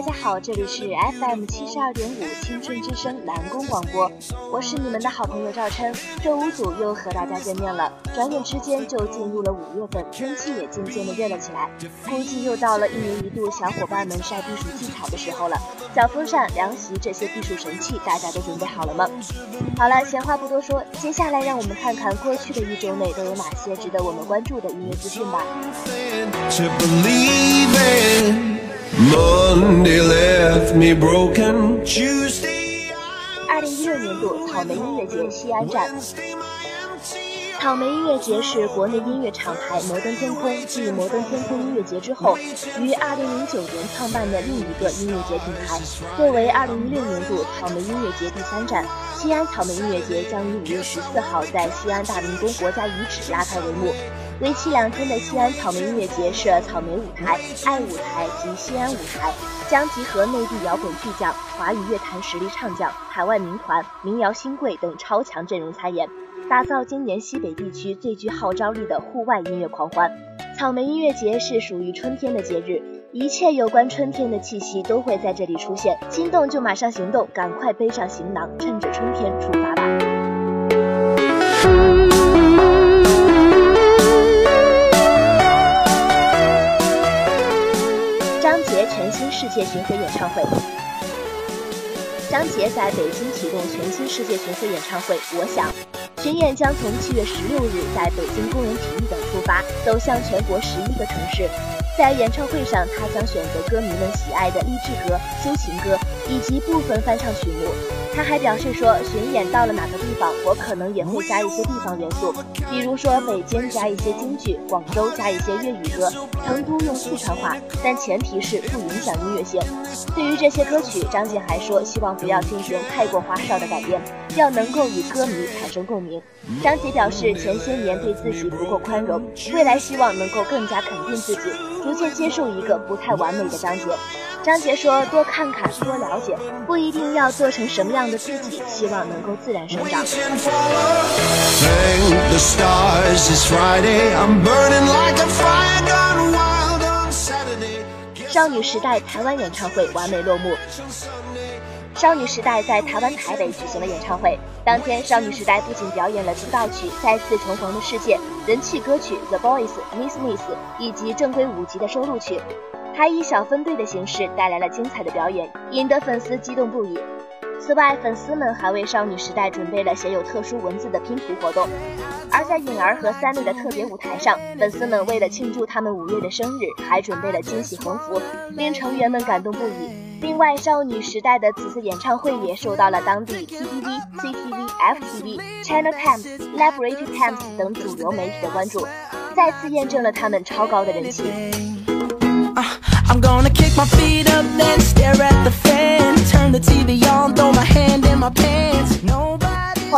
大家好，这里是 FM 七十二点五青春之声南宫广播，我是你们的好朋友赵琛。这五组又和大家见面了，转眼之间就进入了五月份，天气也渐渐的热了起来，估计又到了一年一度小伙伴们晒避暑技巧的时候了。小风扇、凉席这些避暑神器，大家都准备好了吗？好了，闲话不多说，接下来让我们看看过去的一周内都有哪些值得我们关注的音乐资讯吧。二零一六年度草莓音乐节西安站。草莓音乐节是国内音乐厂牌摩登天空继摩登天空音乐节之后，于二零零九年创办的另一个音乐节品牌。作为二零一六年度草莓音乐节第三站，西安草莓音乐节将于五月十四号在西安大明宫国家遗址拉开帷幕。为期两天的西安草莓音乐节设草莓舞台、爱舞台及西安舞台，将集合内地摇滚巨匠、华语乐坛实力唱将、海外民团、民谣新贵等超强阵容参演。打造今年西北地区最具号召力的户外音乐狂欢。草莓音乐节是属于春天的节日，一切有关春天的气息都会在这里出现。心动就马上行动，赶快背上行囊，趁着春天出发吧！全新世界巡回演唱会。张杰在北京启动全新世界巡回演唱会，我想。巡演将从七月十六日在北京工人体育馆出发，走向全国十一个城市。在演唱会上，他将选择歌迷们喜爱的励志歌、抒情歌以及部分翻唱曲目。他还表示说，巡演到了哪个地方，我可能也会加一些地方元素，比如说北京加一些京剧，广州加一些粤语歌，成都用四川话，但前提是不影响音乐性。对于这些歌曲，张杰还说，希望不要进行太过花哨的改编，要能够与歌迷产生共鸣。张杰表示，前些年对自己不够宽容，未来希望能够更加肯定自己。逐渐接受一个不太完美的张杰。张杰说：“多看看，多了解，不一定要做成什么样的自己，希望能够自然生长。”少女时代台湾演唱会完美落幕。少女时代在台湾台北举行了演唱会。当天，少女时代不仅表演了出道曲《再次重逢的世界》、人气歌曲《The Boys》、Miss Miss，以及正规五辑的收录曲，还以小分队的形式带来了精彩的表演，引得粉丝激动不已。此外，粉丝们还为少女时代准备了写有特殊文字的拼图活动。而在颖儿和三妹的特别舞台上，粉丝们为了庆祝他们五月的生日，还准备了惊喜横幅，令成员们感动不已。另外，少女时代的此次演唱会也受到了当地 T V、C T V、F T V、China Times、Liberty Times 等主流媒体的关注，再次验证了他们超高的人气。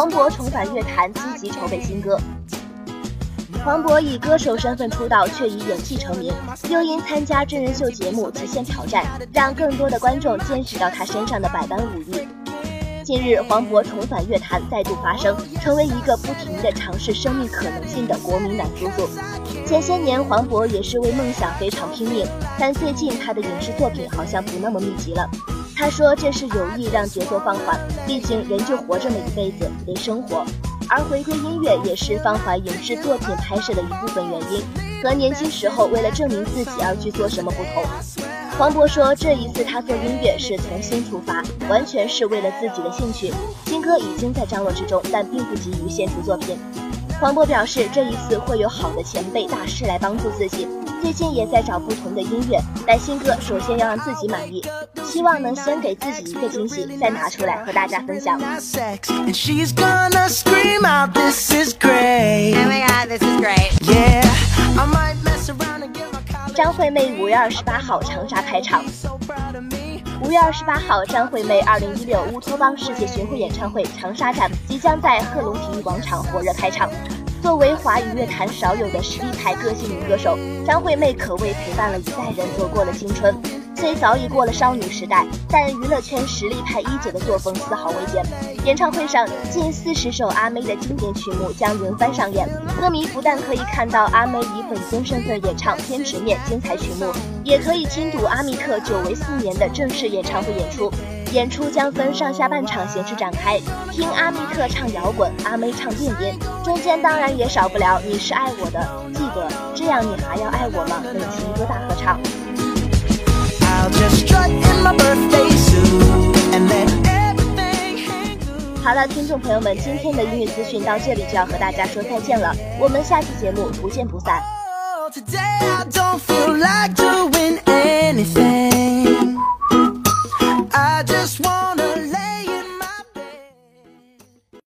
黄渤重返乐坛，积极筹备新歌。黄渤以歌手身份出道，却以演技成名，又因参加真人秀节目《极限挑战》，让更多的观众见识到他身上的百般武艺。近日，黄渤重返乐坛，再度发声，成为一个不停的尝试生命可能性的国民男叔叔。前些年，黄渤也是为梦想非常拼命，但最近他的影视作品好像不那么密集了。他说这是有意让节奏放缓，毕竟人就活这么一辈子，得生活。而回归音乐也是放缓影视作品拍摄的一部分原因，和年轻时候为了证明自己而去做什么不同。黄渤说，这一次他做音乐是从心出发，完全是为了自己的兴趣。新歌已经在张罗之中，但并不急于献出作品。黄渤表示，这一次会有好的前辈大师来帮助自己。最近也在找不同的音乐，但新歌首先要让自己满意，希望能先给自己一个惊喜，再拿出来和大家分享。张惠妹五月二十八号长沙开场。五月二十八号，张惠妹二零一六乌托邦世界巡回演唱会长沙站即将在贺龙体育广场火热开场。作为华语乐坛少有的实力派个性女歌手，张惠妹可谓陪伴了一代人走过了青春。虽早已过了少女时代，但娱乐圈实力派一姐的作风丝毫未变。演唱会上，近四十首阿妹的经典曲目将轮番上演，歌迷不但可以看到阿妹以粉丝身份演唱《偏执面》精彩曲目，也可以听睹阿密特久违四年的正式演唱会演出。演出将分上下半场形式展开，听阿密特唱摇滚，阿妹唱电音，中间当然也少不了《你是爱我的》，记得这样你还要爱我吗？等情歌大合唱。好了，听众朋友们，今天的音乐资讯到这里就要和大家说再见了，我们下期节目不见不散。